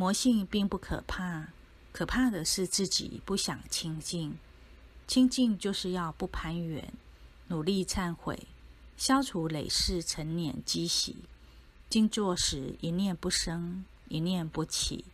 魔性并不可怕，可怕的是自己不想清净。清净就是要不攀缘，努力忏悔，消除累世陈年积习，静坐时一念不生，一念不起。